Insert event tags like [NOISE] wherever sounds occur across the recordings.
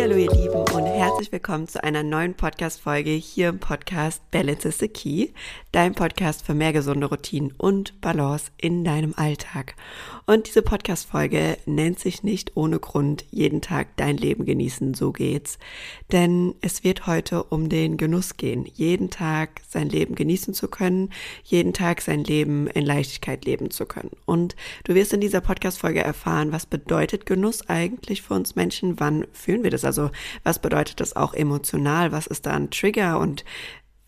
Maria Loeli herzlich willkommen zu einer neuen Podcast-Folge hier im Podcast Balance is the Key, dein Podcast für mehr gesunde Routinen und Balance in deinem Alltag. Und diese Podcast-Folge nennt sich nicht ohne Grund jeden Tag dein Leben genießen, so geht's. Denn es wird heute um den Genuss gehen, jeden Tag sein Leben genießen zu können, jeden Tag sein Leben in Leichtigkeit leben zu können. Und du wirst in dieser Podcast-Folge erfahren, was bedeutet Genuss eigentlich für uns Menschen, wann fühlen wir das, also was bedeutet das auch emotional, was ist da ein Trigger und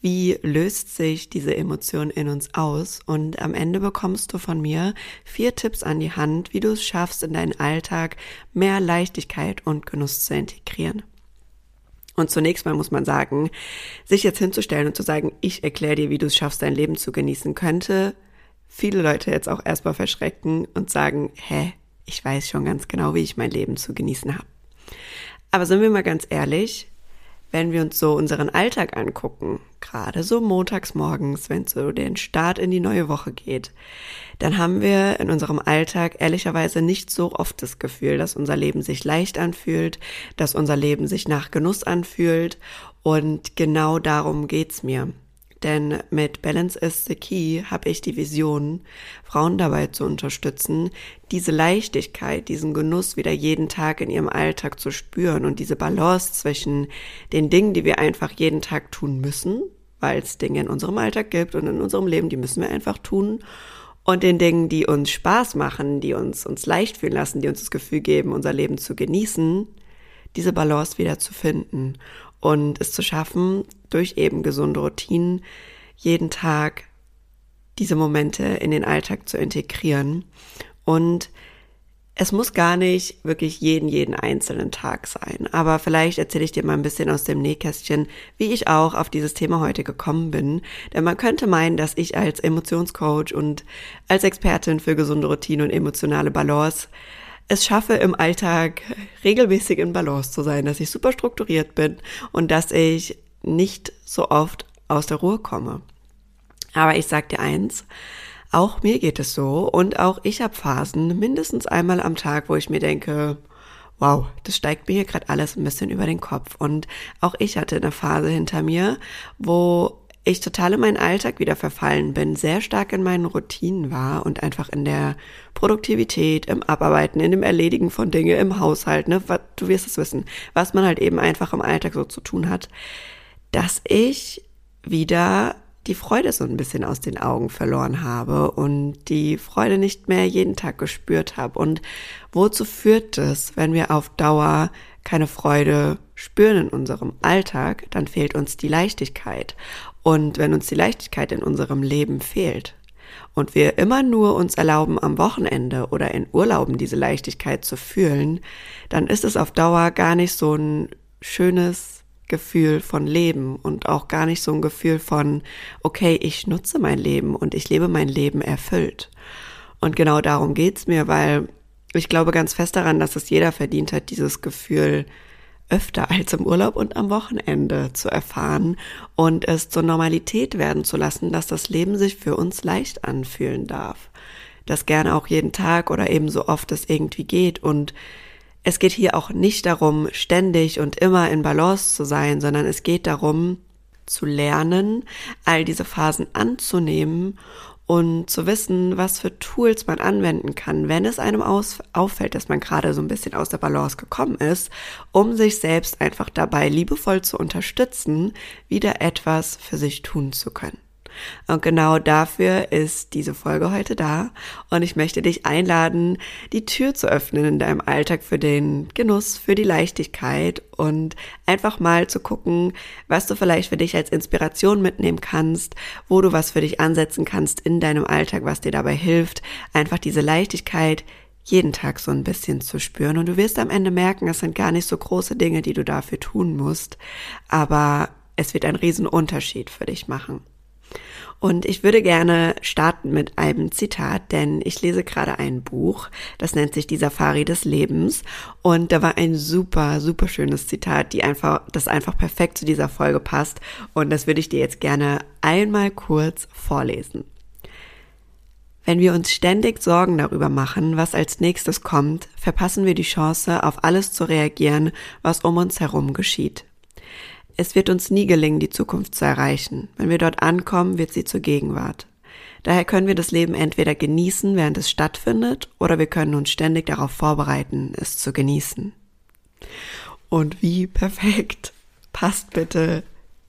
wie löst sich diese Emotion in uns aus? Und am Ende bekommst du von mir vier Tipps an die Hand, wie du es schaffst, in deinen Alltag mehr Leichtigkeit und Genuss zu integrieren. Und zunächst mal muss man sagen, sich jetzt hinzustellen und zu sagen, ich erkläre dir, wie du es schaffst, dein Leben zu genießen, könnte viele Leute jetzt auch erstmal verschrecken und sagen, hä, ich weiß schon ganz genau, wie ich mein Leben zu genießen habe. Aber sind wir mal ganz ehrlich, wenn wir uns so unseren Alltag angucken, gerade so montags morgens, wenn es so den Start in die neue Woche geht, dann haben wir in unserem Alltag ehrlicherweise nicht so oft das Gefühl, dass unser Leben sich leicht anfühlt, dass unser Leben sich nach Genuss anfühlt und genau darum geht's mir. Denn mit Balance is the Key habe ich die Vision, Frauen dabei zu unterstützen, diese Leichtigkeit, diesen Genuss wieder jeden Tag in ihrem Alltag zu spüren und diese Balance zwischen den Dingen, die wir einfach jeden Tag tun müssen, weil es Dinge in unserem Alltag gibt und in unserem Leben, die müssen wir einfach tun, und den Dingen, die uns Spaß machen, die uns uns leicht fühlen lassen, die uns das Gefühl geben, unser Leben zu genießen, diese Balance wieder zu finden und es zu schaffen, durch eben gesunde Routinen jeden Tag diese Momente in den Alltag zu integrieren. Und es muss gar nicht wirklich jeden, jeden einzelnen Tag sein. Aber vielleicht erzähle ich dir mal ein bisschen aus dem Nähkästchen, wie ich auch auf dieses Thema heute gekommen bin. Denn man könnte meinen, dass ich als Emotionscoach und als Expertin für gesunde Routine und emotionale Balance es schaffe, im Alltag regelmäßig in Balance zu sein, dass ich super strukturiert bin und dass ich nicht so oft aus der Ruhe komme. Aber ich sag dir eins, auch mir geht es so und auch ich habe Phasen mindestens einmal am Tag, wo ich mir denke, wow, das steigt mir hier gerade alles ein bisschen über den Kopf. Und auch ich hatte eine Phase hinter mir, wo ich total in meinen Alltag wieder verfallen bin, sehr stark in meinen Routinen war und einfach in der Produktivität, im Abarbeiten, in dem Erledigen von Dinge, im Haushalt, ne, du wirst es wissen, was man halt eben einfach im Alltag so zu tun hat, dass ich wieder die Freude so ein bisschen aus den Augen verloren habe und die Freude nicht mehr jeden Tag gespürt habe. Und wozu führt das, wenn wir auf Dauer keine Freude spüren in unserem Alltag, dann fehlt uns die Leichtigkeit. Und wenn uns die Leichtigkeit in unserem Leben fehlt und wir immer nur uns erlauben, am Wochenende oder in Urlauben diese Leichtigkeit zu fühlen, dann ist es auf Dauer gar nicht so ein schönes Gefühl von Leben und auch gar nicht so ein Gefühl von, okay, ich nutze mein Leben und ich lebe mein Leben erfüllt. Und genau darum geht's mir, weil ich glaube ganz fest daran, dass es jeder verdient hat, dieses Gefühl öfter als im Urlaub und am Wochenende zu erfahren und es zur Normalität werden zu lassen, dass das Leben sich für uns leicht anfühlen darf. Das gerne auch jeden Tag oder eben so oft es irgendwie geht und es geht hier auch nicht darum, ständig und immer in Balance zu sein, sondern es geht darum, zu lernen, all diese Phasen anzunehmen und zu wissen, was für Tools man anwenden kann, wenn es einem auffällt, dass man gerade so ein bisschen aus der Balance gekommen ist, um sich selbst einfach dabei liebevoll zu unterstützen, wieder etwas für sich tun zu können. Und genau dafür ist diese Folge heute da. Und ich möchte dich einladen, die Tür zu öffnen in deinem Alltag für den Genuss, für die Leichtigkeit und einfach mal zu gucken, was du vielleicht für dich als Inspiration mitnehmen kannst, wo du was für dich ansetzen kannst in deinem Alltag, was dir dabei hilft, einfach diese Leichtigkeit jeden Tag so ein bisschen zu spüren. Und du wirst am Ende merken, es sind gar nicht so große Dinge, die du dafür tun musst, aber es wird einen riesen Unterschied für dich machen. Und ich würde gerne starten mit einem Zitat, denn ich lese gerade ein Buch, das nennt sich Die Safari des Lebens. Und da war ein super, super schönes Zitat, die einfach, das einfach perfekt zu dieser Folge passt. Und das würde ich dir jetzt gerne einmal kurz vorlesen. Wenn wir uns ständig Sorgen darüber machen, was als nächstes kommt, verpassen wir die Chance, auf alles zu reagieren, was um uns herum geschieht. Es wird uns nie gelingen, die Zukunft zu erreichen. Wenn wir dort ankommen, wird sie zur Gegenwart. Daher können wir das Leben entweder genießen, während es stattfindet, oder wir können uns ständig darauf vorbereiten, es zu genießen. Und wie [LAUGHS] perfekt passt bitte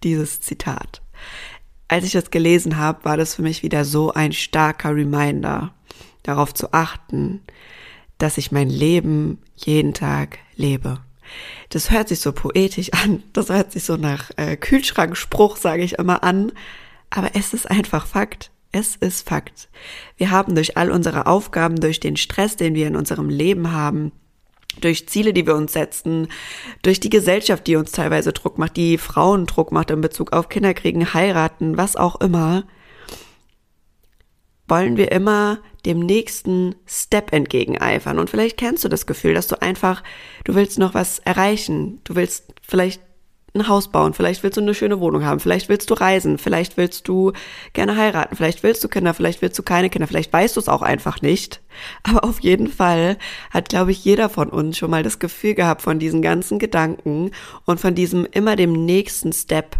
dieses Zitat. Als ich das gelesen habe, war das für mich wieder so ein starker Reminder, darauf zu achten, dass ich mein Leben jeden Tag lebe. Das hört sich so poetisch an, das hört sich so nach äh, Kühlschrankspruch, sage ich immer an, aber es ist einfach Fakt. Es ist Fakt. Wir haben durch all unsere Aufgaben, durch den Stress, den wir in unserem Leben haben, durch Ziele, die wir uns setzen, durch die Gesellschaft, die uns teilweise Druck macht, die Frauen Druck macht in Bezug auf Kinderkriegen, heiraten, was auch immer, wollen wir immer dem nächsten Step entgegeneifern. Und vielleicht kennst du das Gefühl, dass du einfach, du willst noch was erreichen, du willst vielleicht ein Haus bauen, vielleicht willst du eine schöne Wohnung haben, vielleicht willst du reisen, vielleicht willst du gerne heiraten, vielleicht willst du Kinder, vielleicht willst du keine Kinder, vielleicht weißt du es auch einfach nicht. Aber auf jeden Fall hat, glaube ich, jeder von uns schon mal das Gefühl gehabt von diesen ganzen Gedanken und von diesem immer dem nächsten Step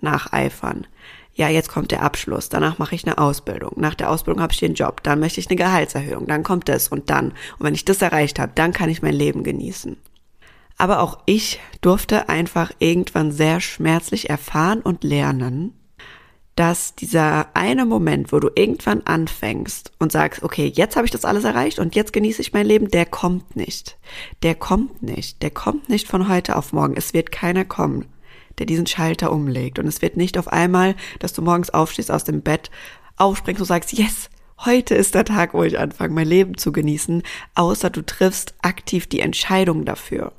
nacheifern. Ja, jetzt kommt der Abschluss, danach mache ich eine Ausbildung, nach der Ausbildung habe ich den Job, dann möchte ich eine Gehaltserhöhung, dann kommt das und dann. Und wenn ich das erreicht habe, dann kann ich mein Leben genießen. Aber auch ich durfte einfach irgendwann sehr schmerzlich erfahren und lernen, dass dieser eine Moment, wo du irgendwann anfängst und sagst, okay, jetzt habe ich das alles erreicht und jetzt genieße ich mein Leben, der kommt nicht. Der kommt nicht. Der kommt nicht von heute auf morgen. Es wird keiner kommen, der diesen Schalter umlegt. Und es wird nicht auf einmal, dass du morgens aufstehst aus dem Bett, aufspringst und sagst, yes, heute ist der Tag, wo ich anfange, mein Leben zu genießen, außer du triffst aktiv die Entscheidung dafür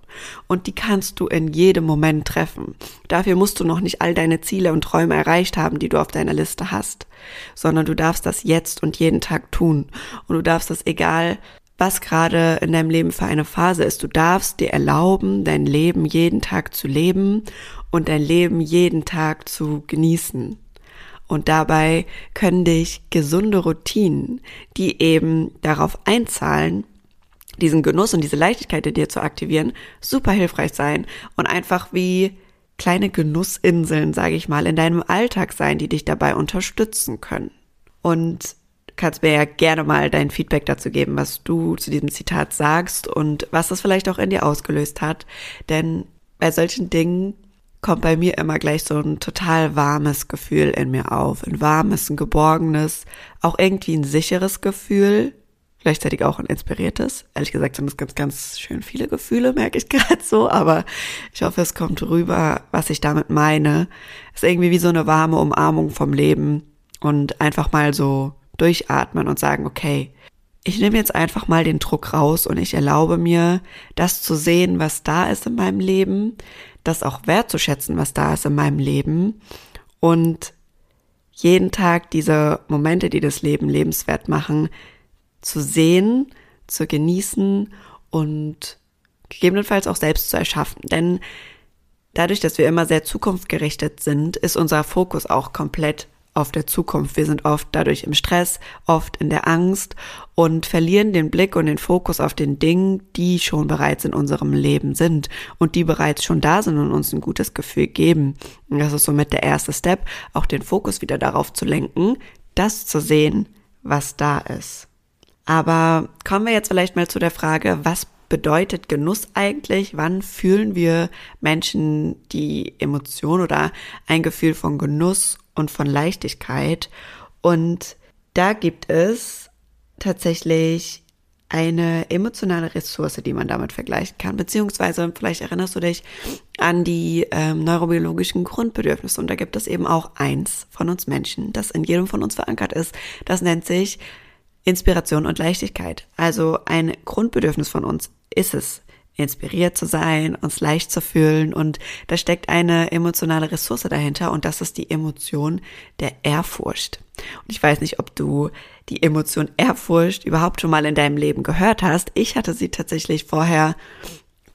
und die kannst du in jedem Moment treffen. Dafür musst du noch nicht all deine Ziele und Träume erreicht haben, die du auf deiner Liste hast, sondern du darfst das jetzt und jeden Tag tun und du darfst das egal was gerade in deinem Leben für eine Phase ist. Du darfst dir erlauben, dein Leben jeden Tag zu leben und dein Leben jeden Tag zu genießen. Und dabei können dich gesunde Routinen, die eben darauf einzahlen, diesen Genuss und diese Leichtigkeit in dir zu aktivieren, super hilfreich sein und einfach wie kleine Genussinseln, sage ich mal, in deinem Alltag sein, die dich dabei unterstützen können. Und kannst mir ja gerne mal dein Feedback dazu geben, was du zu diesem Zitat sagst und was das vielleicht auch in dir ausgelöst hat. Denn bei solchen Dingen kommt bei mir immer gleich so ein total warmes Gefühl in mir auf. Ein warmes, ein geborgenes, auch irgendwie ein sicheres Gefühl, gleichzeitig auch ein inspiriertes. Ehrlich gesagt sind es ganz, ganz schön viele Gefühle, merke ich [LAUGHS] gerade so, aber ich hoffe, es kommt rüber, was ich damit meine. Es ist irgendwie wie so eine warme Umarmung vom Leben und einfach mal so durchatmen und sagen, okay, ich nehme jetzt einfach mal den Druck raus und ich erlaube mir, das zu sehen, was da ist in meinem Leben, das auch wertzuschätzen, was da ist in meinem Leben und jeden Tag diese Momente, die das Leben lebenswert machen, zu sehen, zu genießen und gegebenenfalls auch selbst zu erschaffen. Denn dadurch, dass wir immer sehr zukunftgerichtet sind, ist unser Fokus auch komplett auf der Zukunft. Wir sind oft dadurch im Stress, oft in der Angst und verlieren den Blick und den Fokus auf den Dingen, die schon bereits in unserem Leben sind und die bereits schon da sind und uns ein gutes Gefühl geben. Und das ist somit der erste Step, auch den Fokus wieder darauf zu lenken, das zu sehen, was da ist. Aber kommen wir jetzt vielleicht mal zu der Frage, was bedeutet Genuss eigentlich? Wann fühlen wir Menschen die Emotion oder ein Gefühl von Genuss und von Leichtigkeit? Und da gibt es tatsächlich eine emotionale Ressource, die man damit vergleichen kann, beziehungsweise vielleicht erinnerst du dich an die ähm, neurobiologischen Grundbedürfnisse und da gibt es eben auch eins von uns Menschen, das in jedem von uns verankert ist. Das nennt sich Inspiration und Leichtigkeit. Also ein Grundbedürfnis von uns ist es, inspiriert zu sein, uns leicht zu fühlen und da steckt eine emotionale Ressource dahinter und das ist die Emotion der Ehrfurcht. Und ich weiß nicht, ob du die Emotion Ehrfurcht überhaupt schon mal in deinem Leben gehört hast. Ich hatte sie tatsächlich vorher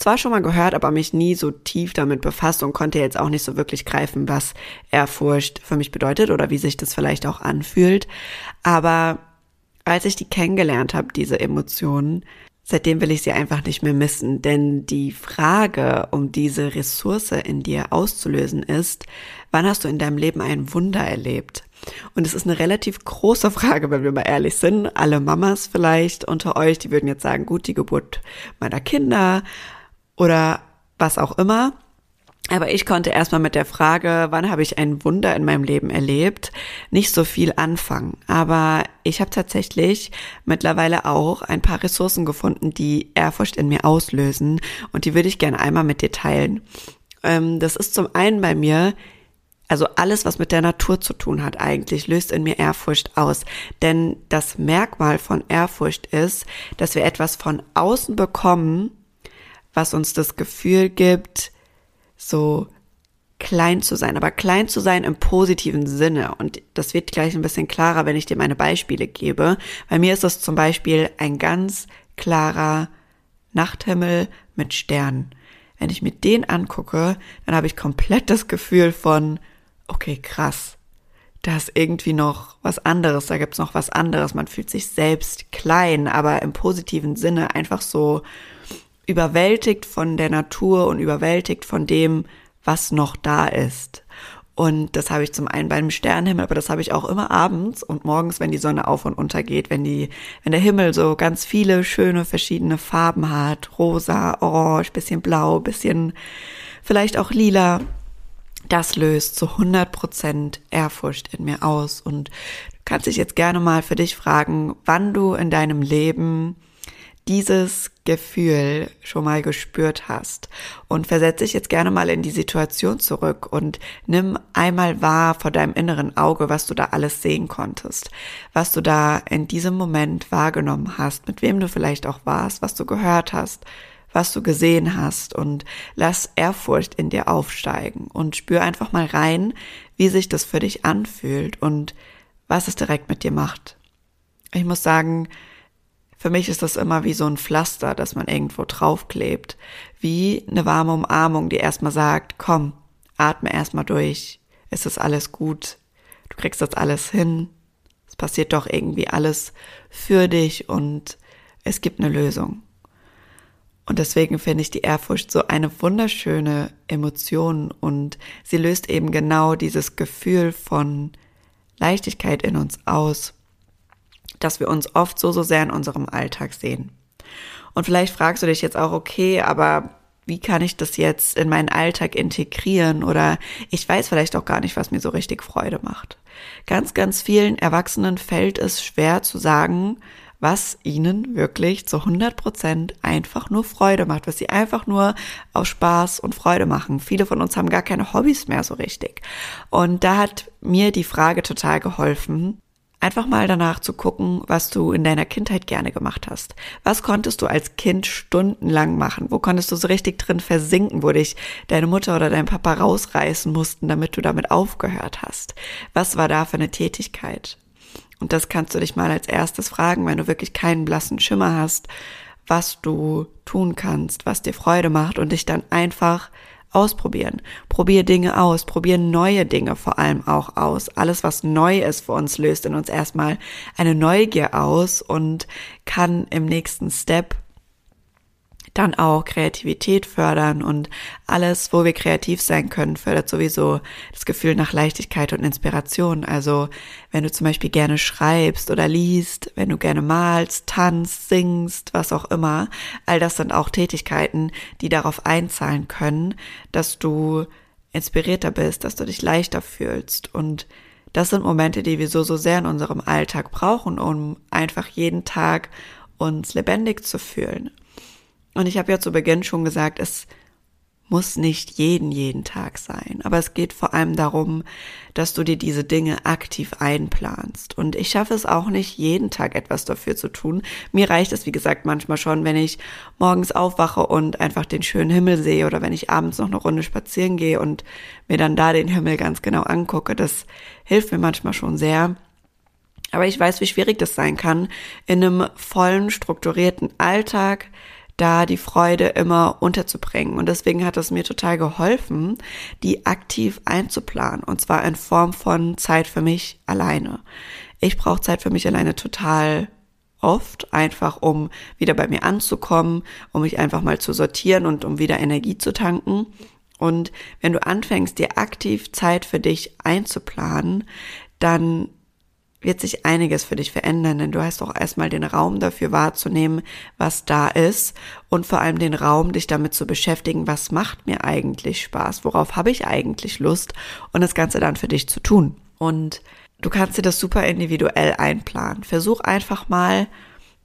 zwar schon mal gehört, aber mich nie so tief damit befasst und konnte jetzt auch nicht so wirklich greifen, was Ehrfurcht für mich bedeutet oder wie sich das vielleicht auch anfühlt. Aber als ich die kennengelernt habe, diese Emotionen, seitdem will ich sie einfach nicht mehr missen. Denn die Frage, um diese Ressource in dir auszulösen, ist, wann hast du in deinem Leben ein Wunder erlebt? Und es ist eine relativ große [LAUGHS] Frage, wenn wir mal ehrlich sind. Alle Mamas vielleicht unter euch, die würden jetzt sagen, gut, die Geburt meiner Kinder oder was auch immer. Aber ich konnte erstmal mit der Frage, wann habe ich ein Wunder in meinem Leben erlebt, nicht so viel anfangen. Aber ich habe tatsächlich mittlerweile auch ein paar Ressourcen gefunden, die Ehrfurcht in mir auslösen. Und die würde ich gerne einmal mit dir teilen. Ähm, das ist zum einen bei mir, also alles, was mit der Natur zu tun hat eigentlich, löst in mir Ehrfurcht aus. Denn das Merkmal von Ehrfurcht ist, dass wir etwas von außen bekommen, was uns das Gefühl gibt, so klein zu sein, aber klein zu sein im positiven Sinne. Und das wird gleich ein bisschen klarer, wenn ich dir meine Beispiele gebe. Bei mir ist das zum Beispiel ein ganz klarer Nachthimmel mit Sternen. Wenn ich mir den angucke, dann habe ich komplett das Gefühl von, okay, krass, da ist irgendwie noch was anderes, da gibt's noch was anderes. Man fühlt sich selbst klein, aber im positiven Sinne einfach so überwältigt von der Natur und überwältigt von dem, was noch da ist. Und das habe ich zum einen beim Sternenhimmel, aber das habe ich auch immer abends und morgens, wenn die Sonne auf und unter geht, wenn die, wenn der Himmel so ganz viele schöne verschiedene Farben hat, rosa, orange, bisschen blau, bisschen vielleicht auch lila. Das löst zu 100 Prozent Ehrfurcht in mir aus und du kannst dich jetzt gerne mal für dich fragen, wann du in deinem Leben dieses Gefühl schon mal gespürt hast. Und versetze dich jetzt gerne mal in die Situation zurück und nimm einmal wahr vor deinem inneren Auge, was du da alles sehen konntest, was du da in diesem Moment wahrgenommen hast, mit wem du vielleicht auch warst, was du gehört hast, was du gesehen hast und lass Ehrfurcht in dir aufsteigen und spür einfach mal rein, wie sich das für dich anfühlt und was es direkt mit dir macht. Ich muss sagen, für mich ist das immer wie so ein Pflaster, das man irgendwo draufklebt. Wie eine warme Umarmung, die erstmal sagt, komm, atme erstmal durch. Es ist alles gut. Du kriegst das alles hin. Es passiert doch irgendwie alles für dich und es gibt eine Lösung. Und deswegen finde ich die Ehrfurcht so eine wunderschöne Emotion und sie löst eben genau dieses Gefühl von Leichtigkeit in uns aus dass wir uns oft so, so sehr in unserem Alltag sehen. Und vielleicht fragst du dich jetzt auch, okay, aber wie kann ich das jetzt in meinen Alltag integrieren oder ich weiß vielleicht auch gar nicht, was mir so richtig Freude macht. Ganz, ganz vielen Erwachsenen fällt es schwer zu sagen, was ihnen wirklich zu 100 Prozent einfach nur Freude macht, was sie einfach nur aus Spaß und Freude machen. Viele von uns haben gar keine Hobbys mehr so richtig. Und da hat mir die Frage total geholfen, Einfach mal danach zu gucken, was du in deiner Kindheit gerne gemacht hast. Was konntest du als Kind stundenlang machen? Wo konntest du so richtig drin versinken, wo dich deine Mutter oder dein Papa rausreißen mussten, damit du damit aufgehört hast? Was war da für eine Tätigkeit? Und das kannst du dich mal als erstes fragen, wenn du wirklich keinen blassen Schimmer hast, was du tun kannst, was dir Freude macht und dich dann einfach ausprobieren. Probier Dinge aus, probier neue Dinge vor allem auch aus. Alles, was neu ist für uns, löst in uns erstmal eine Neugier aus und kann im nächsten Step dann auch Kreativität fördern und alles, wo wir kreativ sein können, fördert sowieso das Gefühl nach Leichtigkeit und Inspiration. Also wenn du zum Beispiel gerne schreibst oder liest, wenn du gerne malst, tanzt, singst, was auch immer, all das sind auch Tätigkeiten, die darauf einzahlen können, dass du inspirierter bist, dass du dich leichter fühlst und das sind Momente, die wir so, so sehr in unserem Alltag brauchen, um einfach jeden Tag uns lebendig zu fühlen. Und ich habe ja zu Beginn schon gesagt, es muss nicht jeden, jeden Tag sein. Aber es geht vor allem darum, dass du dir diese Dinge aktiv einplanst. Und ich schaffe es auch nicht, jeden Tag etwas dafür zu tun. Mir reicht es, wie gesagt, manchmal schon, wenn ich morgens aufwache und einfach den schönen Himmel sehe oder wenn ich abends noch eine Runde spazieren gehe und mir dann da den Himmel ganz genau angucke. Das hilft mir manchmal schon sehr. Aber ich weiß, wie schwierig das sein kann, in einem vollen, strukturierten Alltag da die Freude immer unterzubringen. Und deswegen hat es mir total geholfen, die aktiv einzuplanen. Und zwar in Form von Zeit für mich alleine. Ich brauche Zeit für mich alleine total oft, einfach um wieder bei mir anzukommen, um mich einfach mal zu sortieren und um wieder Energie zu tanken. Und wenn du anfängst, dir aktiv Zeit für dich einzuplanen, dann wird sich einiges für dich verändern, denn du hast auch erstmal den Raum dafür wahrzunehmen, was da ist und vor allem den Raum, dich damit zu beschäftigen, was macht mir eigentlich Spaß, worauf habe ich eigentlich Lust und das Ganze dann für dich zu tun. Und du kannst dir das super individuell einplanen. Versuch einfach mal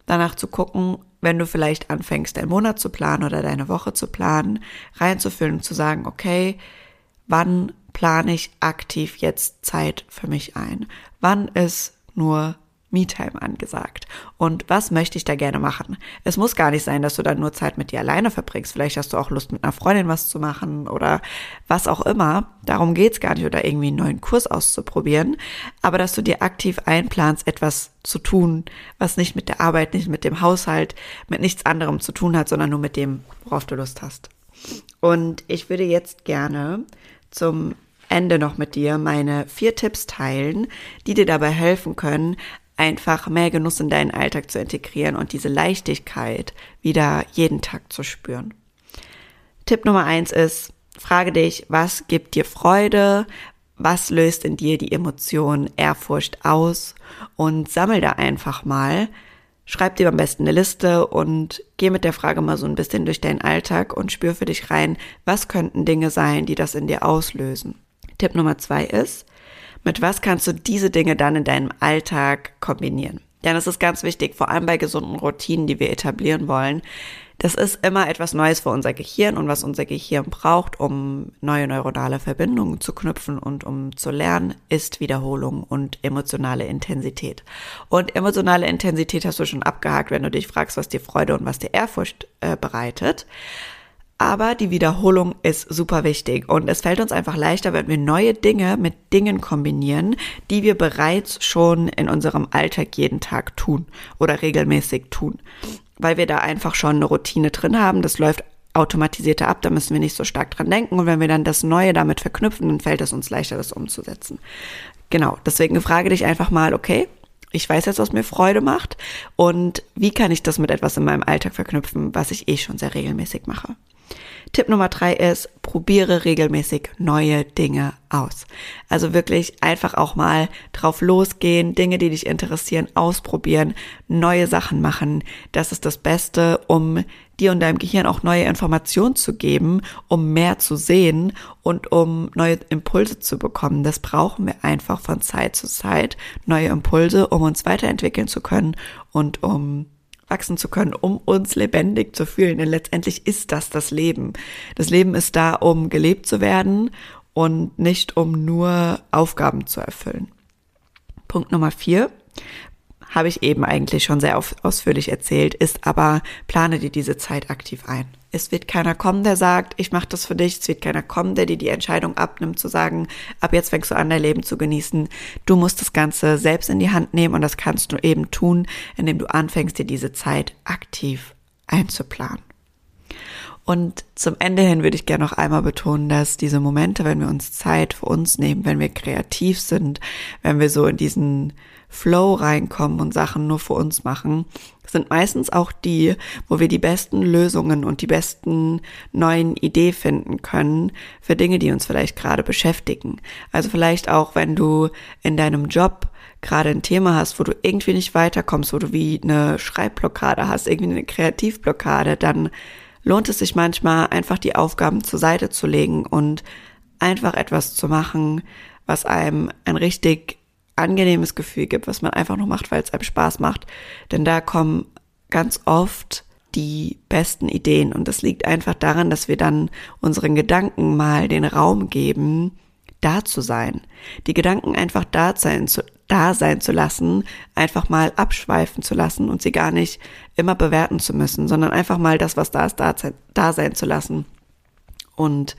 danach zu gucken, wenn du vielleicht anfängst, deinen Monat zu planen oder deine Woche zu planen, reinzufüllen und zu sagen, okay, wann plane ich aktiv jetzt Zeit für mich ein? Wann ist nur Me-Time angesagt. Und was möchte ich da gerne machen? Es muss gar nicht sein, dass du dann nur Zeit mit dir alleine verbringst. Vielleicht hast du auch Lust, mit einer Freundin was zu machen oder was auch immer. Darum geht's gar nicht oder irgendwie einen neuen Kurs auszuprobieren. Aber dass du dir aktiv einplanst, etwas zu tun, was nicht mit der Arbeit, nicht mit dem Haushalt, mit nichts anderem zu tun hat, sondern nur mit dem, worauf du Lust hast. Und ich würde jetzt gerne zum Ende noch mit dir meine vier Tipps teilen, die dir dabei helfen können, einfach mehr Genuss in deinen Alltag zu integrieren und diese Leichtigkeit wieder jeden Tag zu spüren. Tipp Nummer eins ist, frage dich, was gibt dir Freude? Was löst in dir die Emotion Ehrfurcht aus? Und sammel da einfach mal. Schreib dir am besten eine Liste und geh mit der Frage mal so ein bisschen durch deinen Alltag und spür für dich rein, was könnten Dinge sein, die das in dir auslösen. Tipp Nummer zwei ist, mit was kannst du diese Dinge dann in deinem Alltag kombinieren? Denn das ist ganz wichtig, vor allem bei gesunden Routinen, die wir etablieren wollen. Das ist immer etwas Neues für unser Gehirn und was unser Gehirn braucht, um neue neuronale Verbindungen zu knüpfen und um zu lernen, ist Wiederholung und emotionale Intensität. Und emotionale Intensität hast du schon abgehakt, wenn du dich fragst, was dir Freude und was dir Ehrfurcht äh, bereitet. Aber die Wiederholung ist super wichtig und es fällt uns einfach leichter, wenn wir neue Dinge mit Dingen kombinieren, die wir bereits schon in unserem Alltag jeden Tag tun oder regelmäßig tun. Weil wir da einfach schon eine Routine drin haben, das läuft automatisierter ab, da müssen wir nicht so stark dran denken und wenn wir dann das Neue damit verknüpfen, dann fällt es uns leichter, das umzusetzen. Genau, deswegen frage dich einfach mal, okay, ich weiß jetzt, was mir Freude macht und wie kann ich das mit etwas in meinem Alltag verknüpfen, was ich eh schon sehr regelmäßig mache. Tipp Nummer drei ist, probiere regelmäßig neue Dinge aus. Also wirklich einfach auch mal drauf losgehen, Dinge, die dich interessieren, ausprobieren, neue Sachen machen. Das ist das Beste, um dir und deinem Gehirn auch neue Informationen zu geben, um mehr zu sehen und um neue Impulse zu bekommen. Das brauchen wir einfach von Zeit zu Zeit. Neue Impulse, um uns weiterentwickeln zu können und um wachsen zu können, um uns lebendig zu fühlen. Denn letztendlich ist das das Leben. Das Leben ist da, um gelebt zu werden und nicht um nur Aufgaben zu erfüllen. Punkt Nummer vier habe ich eben eigentlich schon sehr ausführlich erzählt, ist aber plane dir diese Zeit aktiv ein. Es wird keiner kommen, der sagt, ich mache das für dich. Es wird keiner kommen, der dir die Entscheidung abnimmt, zu sagen, ab jetzt fängst du an, dein Leben zu genießen. Du musst das Ganze selbst in die Hand nehmen und das kannst du eben tun, indem du anfängst, dir diese Zeit aktiv einzuplanen. Und zum Ende hin würde ich gerne noch einmal betonen, dass diese Momente, wenn wir uns Zeit für uns nehmen, wenn wir kreativ sind, wenn wir so in diesen Flow reinkommen und Sachen nur für uns machen, sind meistens auch die, wo wir die besten Lösungen und die besten neuen Ideen finden können für Dinge, die uns vielleicht gerade beschäftigen. Also vielleicht auch, wenn du in deinem Job gerade ein Thema hast, wo du irgendwie nicht weiterkommst, wo du wie eine Schreibblockade hast, irgendwie eine Kreativblockade, dann lohnt es sich manchmal einfach die Aufgaben zur Seite zu legen und einfach etwas zu machen, was einem ein richtig angenehmes Gefühl gibt, was man einfach nur macht, weil es einem Spaß macht. Denn da kommen ganz oft die besten Ideen. Und das liegt einfach daran, dass wir dann unseren Gedanken mal den Raum geben, da zu sein. Die Gedanken einfach da sein zu, da sein zu lassen, einfach mal abschweifen zu lassen und sie gar nicht immer bewerten zu müssen, sondern einfach mal das, was da ist, da, da sein zu lassen und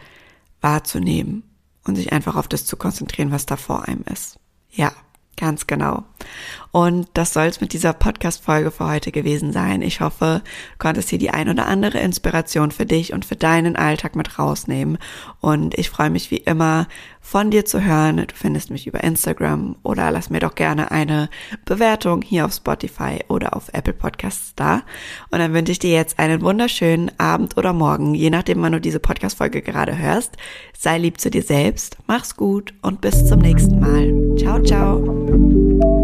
wahrzunehmen und sich einfach auf das zu konzentrieren, was da vor einem ist. Ja, Ganz genau. Und das soll es mit dieser Podcast-Folge für heute gewesen sein. Ich hoffe, du konntest hier die ein oder andere Inspiration für dich und für deinen Alltag mit rausnehmen. Und ich freue mich wie immer, von dir zu hören. Du findest mich über Instagram oder lass mir doch gerne eine Bewertung hier auf Spotify oder auf Apple Podcasts da. Und dann wünsche ich dir jetzt einen wunderschönen Abend oder Morgen, je nachdem, wann du diese Podcast-Folge gerade hörst. Sei lieb zu dir selbst, mach's gut und bis zum nächsten Mal. Ciao, ciao.